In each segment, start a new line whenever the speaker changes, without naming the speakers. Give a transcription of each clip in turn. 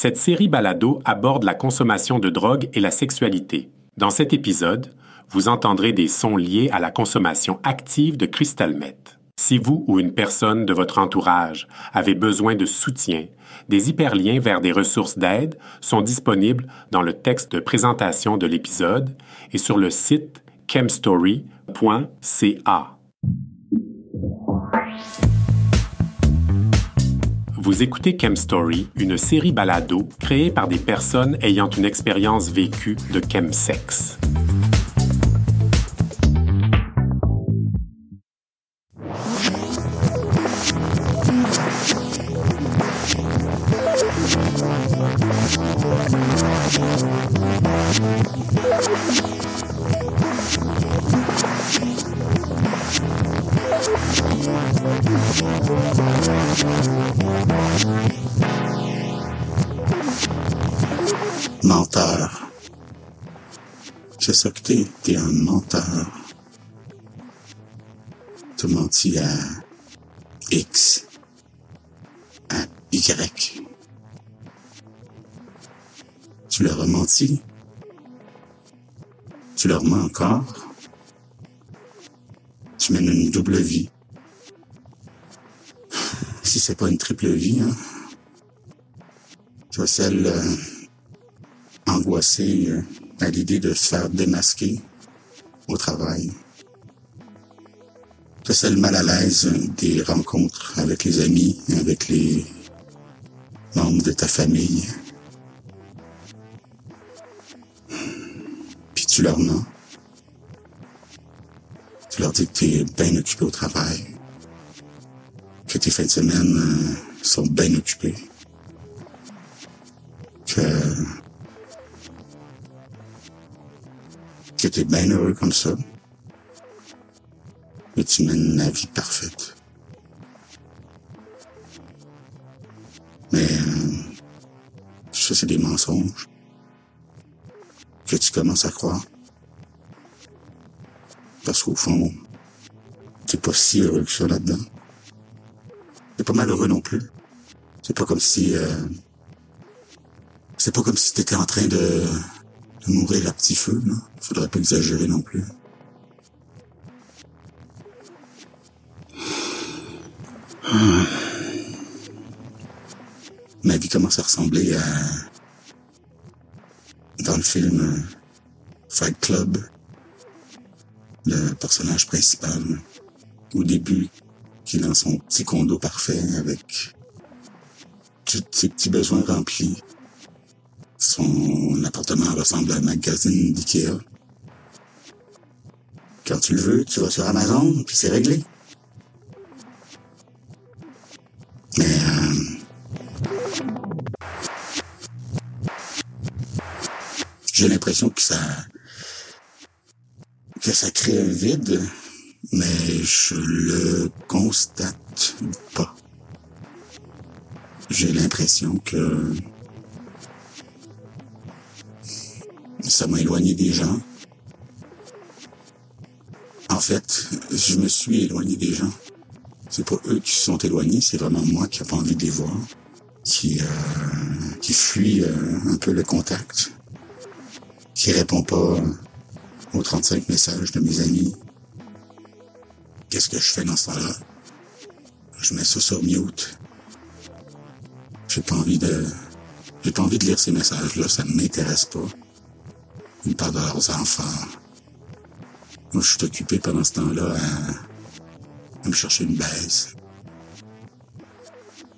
Cette série balado aborde la consommation de drogue et la sexualité. Dans cet épisode, vous entendrez des sons liés à la consommation active de crystal meth. Si vous ou une personne de votre entourage avez besoin de soutien, des hyperliens vers des ressources d'aide sont disponibles dans le texte de présentation de l'épisode et sur le site chemstory.ca. Vous écoutez Chemstory, une série balado créée par des personnes ayant une expérience vécue de chemsex.
T'es un menteur. T'as menti à X, à Y. Tu leur as menti? Tu leur mens encore? Tu mènes une double vie. Si c'est pas une triple vie, hein. Tu vois celle euh, angoissée euh, à l'idée de se faire démasquer au travail. Tu celle mal à l'aise des rencontres avec les amis, avec les membres de ta famille. Puis tu leur mens. Tu leur dis que tu es bien occupé au travail, que tes fins de semaine euh, sont bien occupées, que que tu es bien heureux comme ça, que tu mènes la vie parfaite. Mais euh, ça, c'est des mensonges que tu commences à croire. Parce qu'au fond, t'es pas si heureux que ça là-dedans. T'es pas malheureux non plus. C'est pas comme si... euh, c'est pas comme si t'étais en train de, mourir à petit feu, là. Faudrait pas exagérer non plus. Ma vie commence à ressembler à... Dans le film euh, Fight Club, le personnage principal, au début, qui est dans son petit condo parfait avec tous ses petits besoins remplis. Son appartement ressemble à un magazine d'IKEA. Quand tu le veux, tu vas sur Amazon, puis c'est réglé. Mais euh, j'ai l'impression que ça que ça crée un vide, mais je le constate pas. J'ai l'impression que ça m'a éloigné des gens. En fait, je me suis éloigné des gens. C'est pas eux qui se sont éloignés, c'est vraiment moi qui n'ai pas envie de les voir, qui euh, qui fuit euh, un peu le contact, qui répond pas aux 35 messages de mes amis. Qu'est-ce que je fais dans ce temps-là? Je mets ça sur mute. J'ai pas envie de, j'ai pas envie de lire ces messages-là, ça ne m'intéresse pas. Ils parlent de leurs enfants. Moi, je suis occupé pendant ce temps-là à, à me chercher une baisse.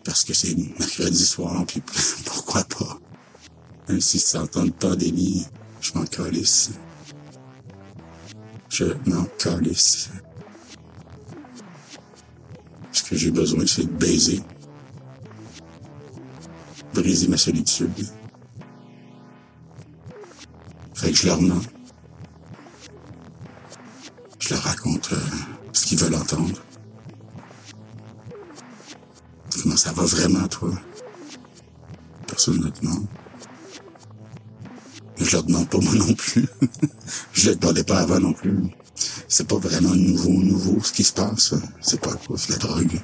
Parce que c'est mercredi soir, puis pourquoi pas? Même si c'est en temps de pandémie, je m'en calisse. Je m'en calisse. Ce que j'ai besoin, c'est de baiser. Briser ma solitude. Que je leur mens. Je leur raconte euh, ce qu'ils veulent entendre. Comment ça va vraiment, toi? Personne ne te demande. Je leur demande pas moi non plus. je le demandais pas avant non plus. C'est pas vraiment nouveau, nouveau ce qui se passe. C'est pas cause de la drogue.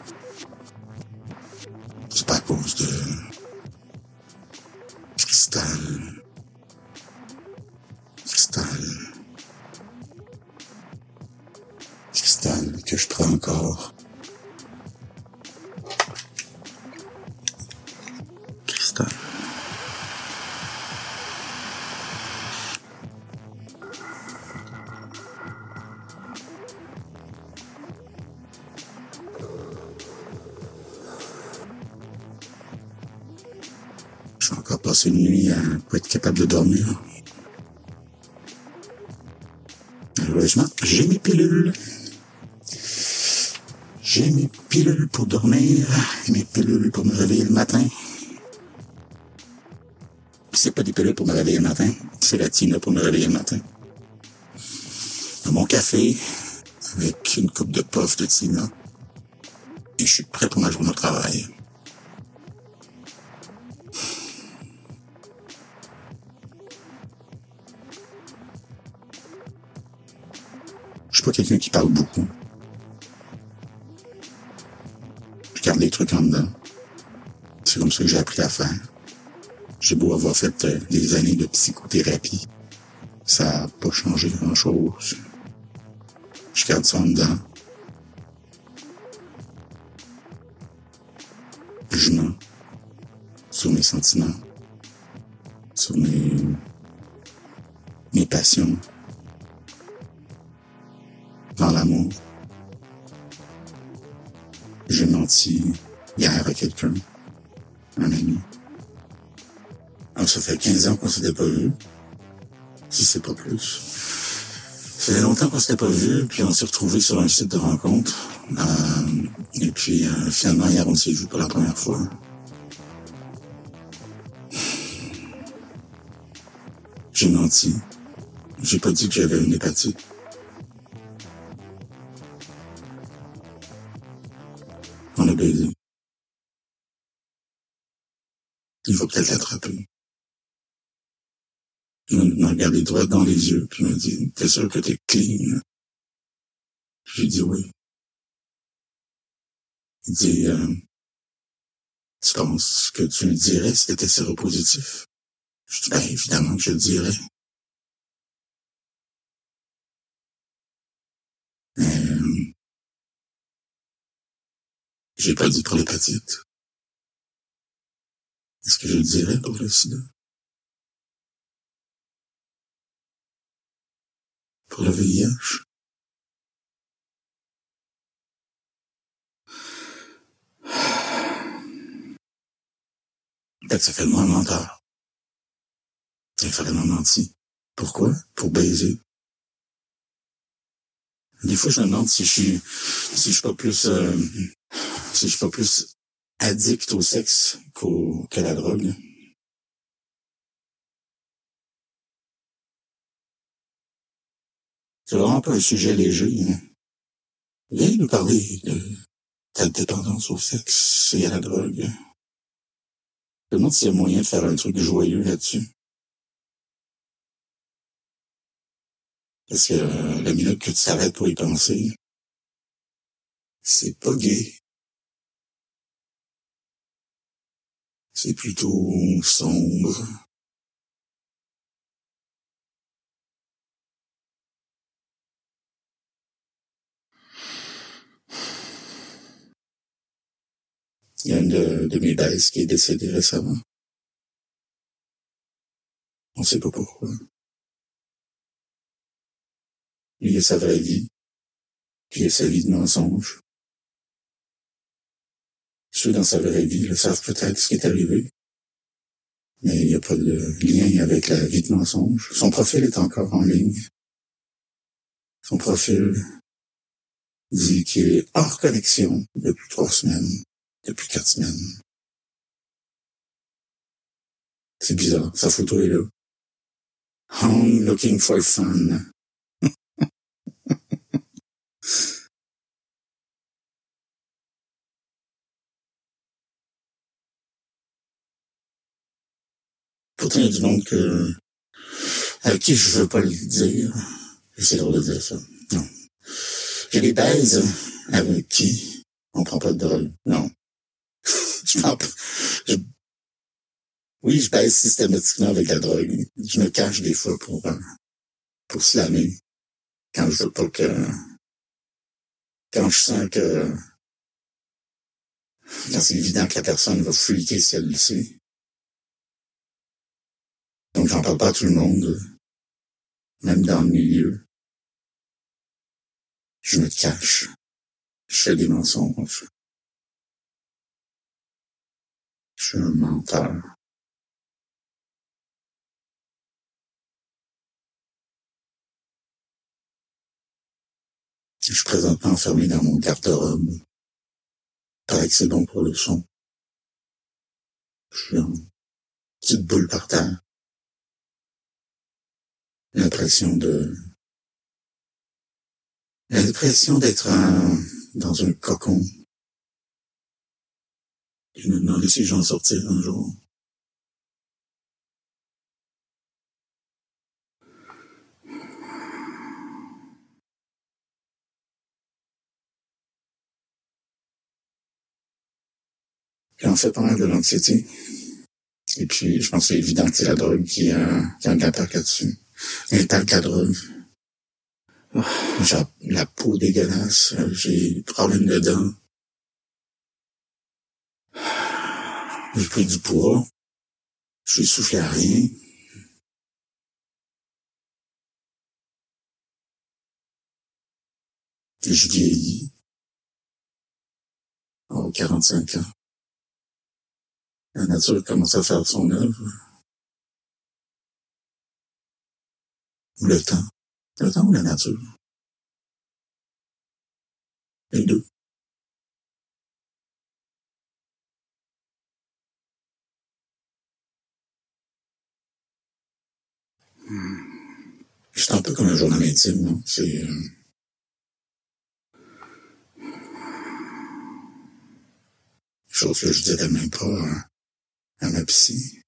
Je vais encore passer une nuit à pas être capable de dormir. Heureusement, j'ai mes pilules. J'ai mes pilules pour dormir mes pilules pour me réveiller le matin. C'est pas des pilules pour me réveiller le matin, c'est la tine pour me réveiller le matin. Mon café avec une coupe de puff de tina et je suis prêt pour ma journée au travail. Je suis pas quelqu'un qui parle beaucoup. Je garde les trucs en dedans. C'est comme ça que j'ai appris à faire. J'ai beau avoir fait euh, des années de psychothérapie. Ça n'a pas changé grand-chose. Je garde ça en dedans. Je mens sur mes sentiments, sur mes, mes passions, hier à quelqu'un, un ami. Alors, ça fait 15 ans qu'on s'était pas vu. Si c'est pas plus. Ça fait longtemps qu'on s'était pas vu, puis on s'est retrouvés sur un site de rencontre. Euh, et puis, euh, finalement, hier, on s'est vu pour la première fois. J'ai menti. J'ai pas dit que j'avais une hépatite. Il va peut-être l'attraper. Il m'a regardé droit dans les yeux, puis il m'a dit, t'es sûr que t'es clean? J'ai dit oui. Il dit, euh, tu penses que tu le dirais si t'étais séropositif? Je dis, ben, évidemment que je le dirais. Euh, j'ai pas dit pour l'hépatite. Est-ce que je le dirais pour le sida? Pour le VIH? Peut-être ça fait de moi un menteur. Il fallait m'en mentir. Pourquoi? Pour baiser. Des fois, je me demande si je suis, si je suis pas plus, euh, si je suis pas plus addict au sexe qu'au, qu'à la drogue. C'est vraiment pas un sujet léger. Hein. Viens nous parler de ta dépendance au sexe et à la drogue. Je me demande s'il y a moyen de faire un truc joyeux là-dessus. Parce que euh, la minute que tu t'arrêtes pour y penser, c'est pas gay. C'est plutôt sombre. Il y a une de, mes baisses qui est décédée récemment. On sait pas pourquoi. Il a sa vraie vie. Puis il a sa vie de mensonge. Ceux dans sa vraie vie le savent peut-être ce qui est arrivé. Mais il n'y a pas de lien avec la vie de mensonge. Son profil est encore en ligne. Son profil dit qu'il est hors connexion depuis trois semaines, depuis quatre semaines. C'est bizarre, sa photo est là. Home looking for fun. Pourtant, il y a du monde que, avec qui je veux pas le dire. C'est drôle de dire ça? Non. J'ai des baises avec qui? On prend pas de drogue. Non. je prends pas, je- Oui, je baisse systématiquement avec la drogue. Je me cache des fois pour, euh, pour slammer. Quand je veux pas que, quand je sens que, quand c'est évident que la personne va freaker si elle le sait. Donc j'en parle pas à tout le monde, même dans le milieu. Je me cache. Je fais des mensonges. Je suis un menteur. Je suis présentement enfermé dans mon garde-robe. Paraît que c'est bon pour le son. Je suis en petite boule par terre. L'impression de... L'impression d'être dans un cocon. Je me demandais si j'en sortir un jour. J'en fais pas mal de l'anxiété. Et puis, je pense que c'est évident que c'est la drogue qui, a qui a un impact là-dessus. De la drogue. J'ai la peau dégueulasse, j'ai des problèmes de dents. J'ai pris du poids. Je suis soufflé à rien. Et je vieillis. Oh, 45 ans. La nature commence à faire son œuvre. Le temps. Le temps ou la nature? Les deux. C'est un peu comme un journal intime, C'est... Euh... Chose que je dirais même pas à, à ma psy. De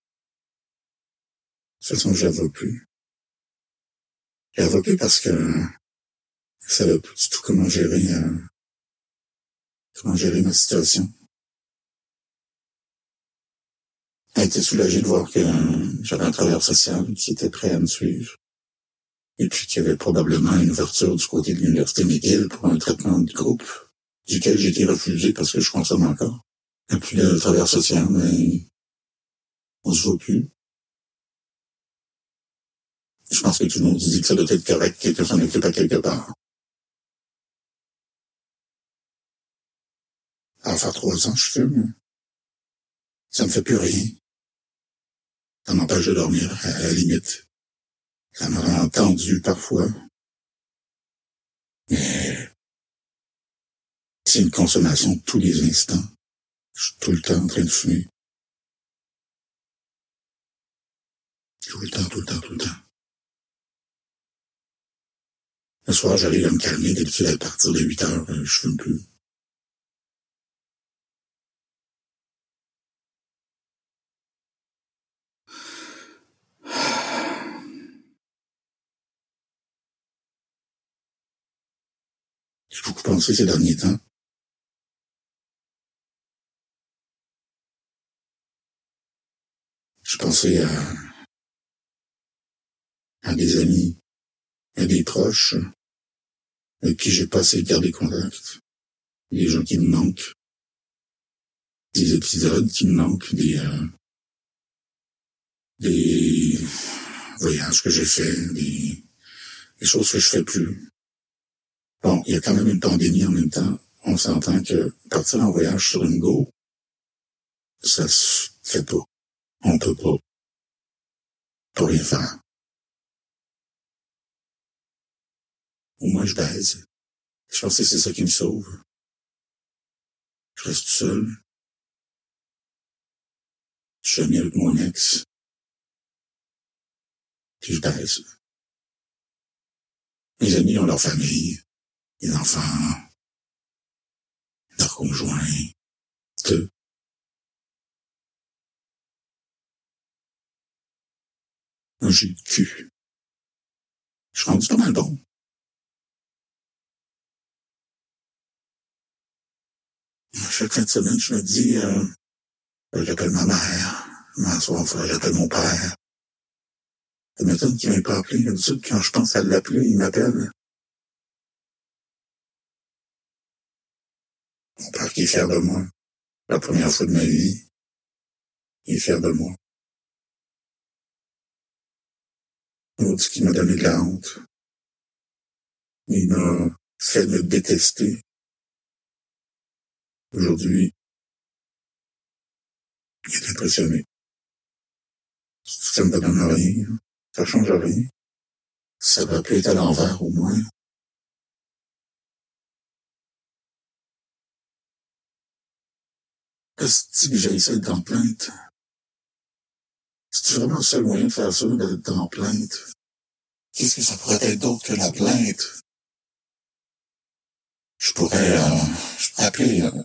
toute façon, je la vois plus. Je vois plus parce que ça va plus du tout comment gérer, euh, comment gérer ma situation. Elle était soulagée de voir que j'avais un travailleur social qui était prêt à me suivre. Et puis qu'il y avait probablement une ouverture du côté de l'Université McGill pour un traitement de groupe, duquel été refusé parce que je consomme encore. Et puis le travailleur social, mais on se voit plus. Je pense que tout le monde dit que ça doit être correct que s'en occupe à quelque part. À faire trois ans, je fume. Ça me fait plus rien. Ça m'empêche de dormir, à la limite. Ça me rend tendu parfois. Mais c'est une consommation tous les instants. Je suis tout le temps en train de fumer. Tout le temps, tout le temps, tout le temps. Le soir, j'arrive à me calmer. D'habitude, à partir de 8 heures, euh, je fume plus. J'ai beaucoup pensé ces derniers temps? Je pensais à, à des amis, à des proches, avec qui j'ai pas assez gardé contact. Des gens qui me manquent. Des épisodes qui me manquent, des, euh, des voyages que j'ai faits, des, des choses que je fais plus. Bon, il y a quand même une pandémie en même temps. On s'entend que partir en voyage sur une go, ça se fait pas. On peut pas. Pour rien faire. Au moins, je baise. Je pense que c'est ça qui me sauve. Je reste seul. Je suis avec mon ex. Puis je baise. Mes amis ont leur famille les enfants, leurs conjoints, tout. J'ai le cul. Je suis rendu pas mal bon. Chaque fin de semaine, je me dis, euh, j'appelle ma mère, faudrait que j'appelle mon père. Ça m'étonne qu'il m'ait pas appelé. D'habitude, quand je pense à l'appeler, il m'appelle. Mon père qui est fier de moi. La première fois de ma vie. Il est fier de moi. L'autre qui m'a donné de la honte. Il m'a fait me détester. Aujourd'hui, il est impressionné. Ça me donne rien. Ça change rien. Ça va plus être à l'envers, au moins. Est-ce que j'ai essayé d'en plainte? C'est vraiment le seul moyen de faire ça, d'être en plainte? Qu'est-ce que ça pourrait être d'autre que la plainte? Je pourrais, euh, je pourrais appeler euh,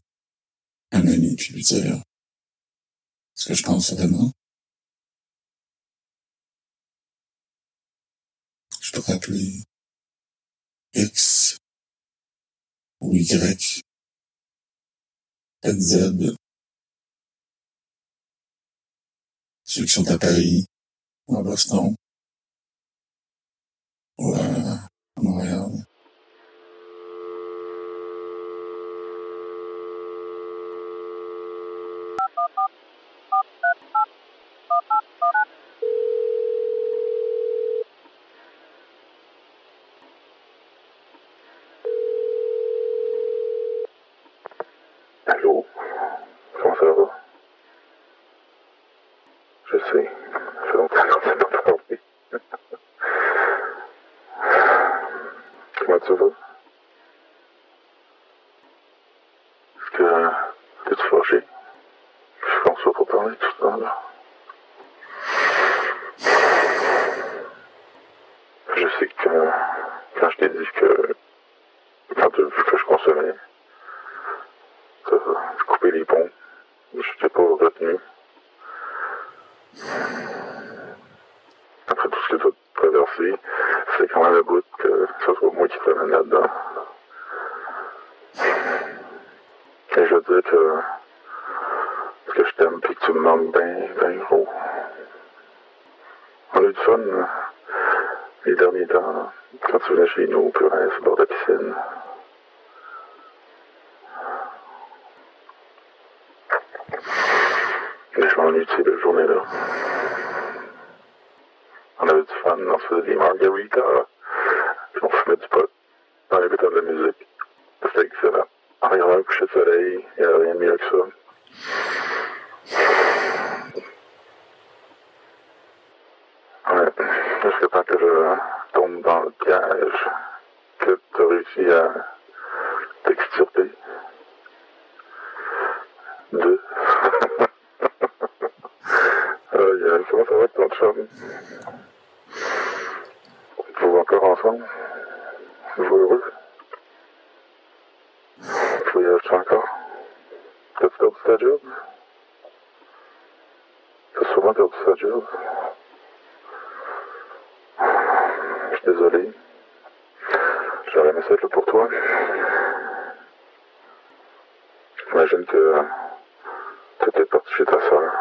un dire ce que je pense vraiment? Je pourrais appeler X ou Y, Z, ceux qui sont à Paris, ou à Boston, ou à Montréal.
Allô? Comment ça va? Je sais. Ça fait longtemps qu'on s'est pas parlé. Comment tu vas? Est-ce que t'es-tu fâché? Je pense pas pour parler tout le temps, là. Je sais que quand je t'ai dit que quand tu as vu que je consommais, ça, je coupais les ponts. Je t'ai pas retenu. Après tout ce que tu as traversé, c'est quand même le bout que Et je veux dire que, que je t'aime puis que tu me manques bien, bien gros. On a eu du fun les derniers temps, quand tu venais chez nous, puis on sur bord de la piscine. Mais je m'ennuie de ces deux journées-là. On avait du fun, on se faisait des margaritas, puis on fumait du pot en écoutant de la musique. C'était excellent. En regardant le coucher de soleil, il n'y avait rien de mieux que ça. Ouais, jusqu'à temps que je tombe dans le piège que tu as réussi à t'extirper. Deux. Aïe, comment ça va ton chum? Vous encore ensemble? Vous heureux? Tu voyages encore? T'as-tu perdu ta job? T'as souvent perdu ta job? Je suis désolé. J'aurais aimé ça être là pour toi. J'imagine que tu es parti chez ta soeur.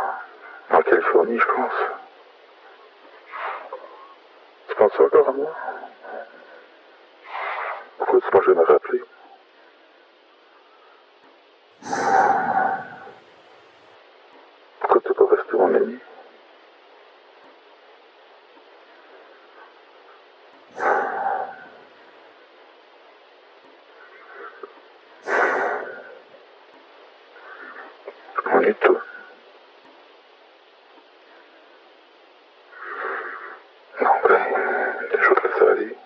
En Californie, je pense. Tu penses encore à moi? Pourquoi tu m'as jamais rappelé? Pourquoi tu n'es pas resté mon ami? On est tout. Non, ben, je voudrais ça aller.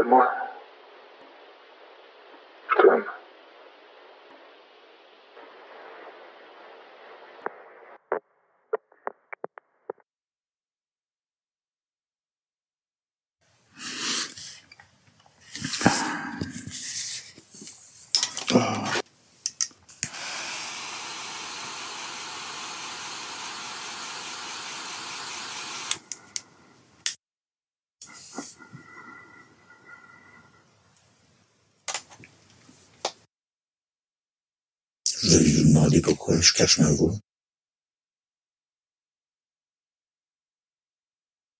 Appelle-moi. Je
pourquoi je cache ma voix.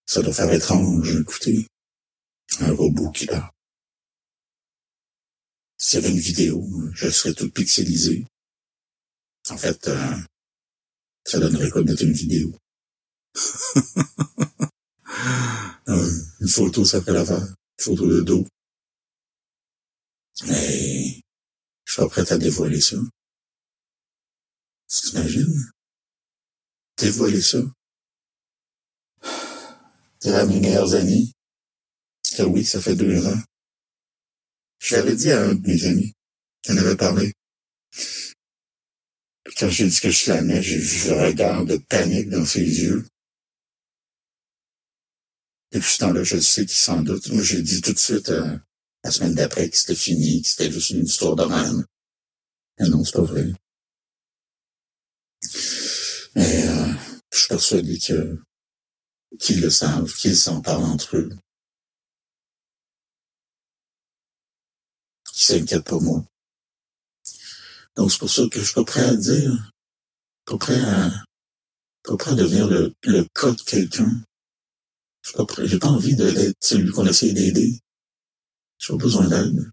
Ça doit faire étrange, écoutez. Un robot qui parle. S'il y avait une vidéo, je serais tout pixelisé. En fait, euh, ça donnerait quoi de mettre une vidéo? Euh, une photo, ça fait l'affaire. Une photo de dos. Mais je suis prêt à dévoiler ça. Tu t'imagines? Dévoiler ça? Dire à mes meilleurs amis que oui, ça fait deux ans. Je l'avais dit à un de mes amis. en avait parlé. Quand j'ai dit que je l'aimais, j'ai vu le regard de panique dans ses yeux. Et puis ce temps-là, je sais qu'il s'en doute. Moi, j'ai dit tout de suite, euh, la semaine d'après, que c'était fini, que c'était juste une histoire de même. Mais non, c'est pas vrai. Mais euh, je suis persuadé que qu'ils le savent, qu'ils s'en parlent entre eux. Qu'ils s'inquiètent pas moi. Donc c'est pour ça que je suis pas prêt à dire, pas prêt à, pas prêt à devenir le, le cas de quelqu'un. Je suis pas prêt, j'ai pas envie de l'être celui qu'on essaie d'aider. J'ai pas besoin d'aide.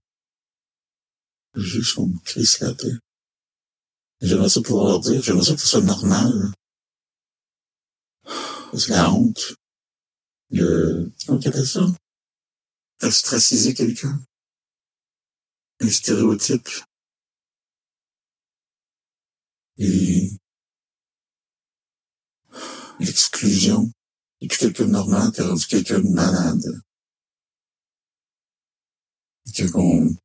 Juste qu'on me crisse la tête. J'aimerais ça pouvoir leur dire, j'aimerais ça que ce soit normal. C'est la honte. Le, comment appelle ça? Ostraciser quelqu'un. Un stéréotype. Et l'exclusion. Et puis quelqu'un de normal, t'es rendu quelqu'un de malade. Quelqu'un qu'on,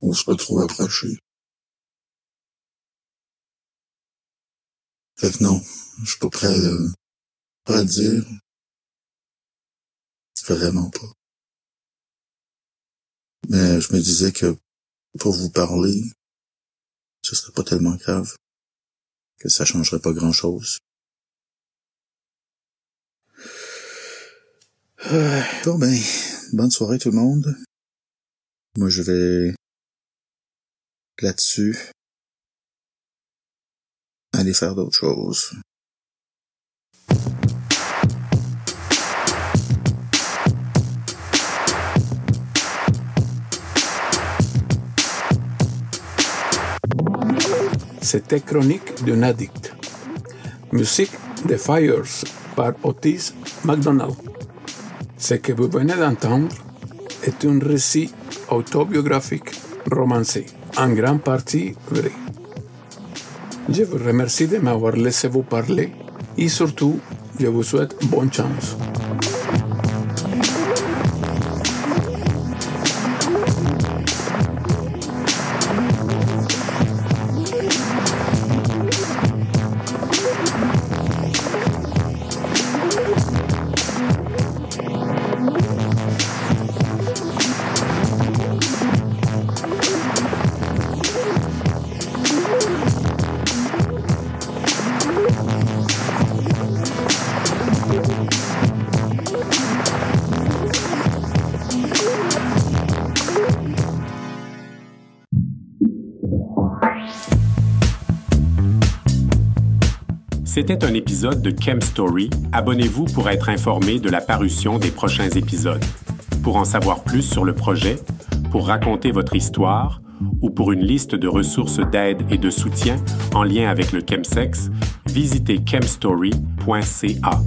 on se pas trop Fait que non, je suis pas prêt à le, pas à dire. Vraiment pas. Mais je me disais que pour vous parler, ce serait pas tellement grave. Que ça changerait pas grand chose. Euh, bon ben, bonne soirée tout le monde. Moi je vais là-dessus aller faire d'autres choses.
C'était Chronique d'un addict. Musique The Fires par Otis McDonald. Ce que vous venez d'entendre est un récit autobiographique romancé, en grande partie vrai. Je vous remercie de m'avoir laissé vous parler et surtout, je vous souhaite bonne chance.
C'était un épisode de Chem Story. Abonnez-vous pour être informé de la parution des prochains épisodes. Pour en savoir plus sur le projet, pour raconter votre histoire ou pour une liste de ressources d'aide et de soutien en lien avec le chemsex, visitez chemstory.ca.